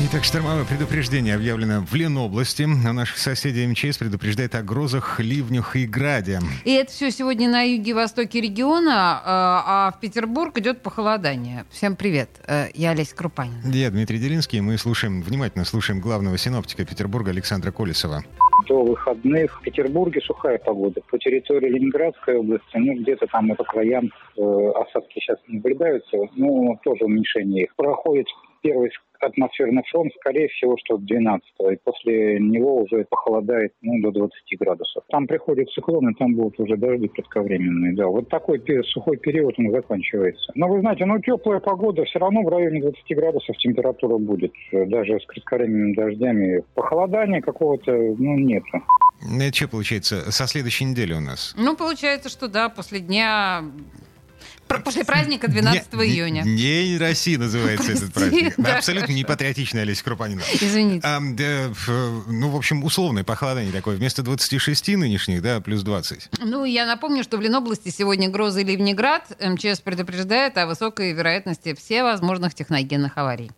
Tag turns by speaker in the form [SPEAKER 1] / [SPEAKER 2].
[SPEAKER 1] Итак, штормовое предупреждение объявлено в Ленобласти. А наших соседей МЧС предупреждает о грозах, ливнях и граде.
[SPEAKER 2] И это все сегодня на юге-востоке региона, а в Петербург идет похолодание. Всем привет, э, я Олеся Крупанин.
[SPEAKER 1] Я Дмитрий Делинский, мы слушаем, внимательно слушаем главного синоптика Петербурга Александра Колесова.
[SPEAKER 3] До выходных в Петербурге сухая погода. По территории Ленинградской области, ну, где-то там и по краям э, осадки сейчас наблюдаются, но тоже уменьшение их. Проходит первый атмосферный фронт, скорее всего, что 12 и после него уже похолодает ну, до 20 градусов. Там приходит циклон, и там будут уже дожди кратковременные. Да, вот такой сухой период он заканчивается. Но вы знаете, ну теплая погода, все равно в районе 20 градусов температура будет, даже с кратковременными дождями. Похолодания какого-то, ну, нету.
[SPEAKER 1] Это что получается? Со следующей недели у нас?
[SPEAKER 2] Ну, получается, что да, после дня После праздника 12 не, июня.
[SPEAKER 1] День России называется Прости, этот праздник. Да, Абсолютно не патриотичная Олеся Крупанина.
[SPEAKER 2] Извините. А,
[SPEAKER 1] да, ну, в общем, условное похолодание такое. Вместо 26 нынешних, да, плюс 20.
[SPEAKER 2] Ну, я напомню, что в Ленобласти сегодня грозы ливнеград. МЧС предупреждает о высокой вероятности всевозможных техногенных аварий.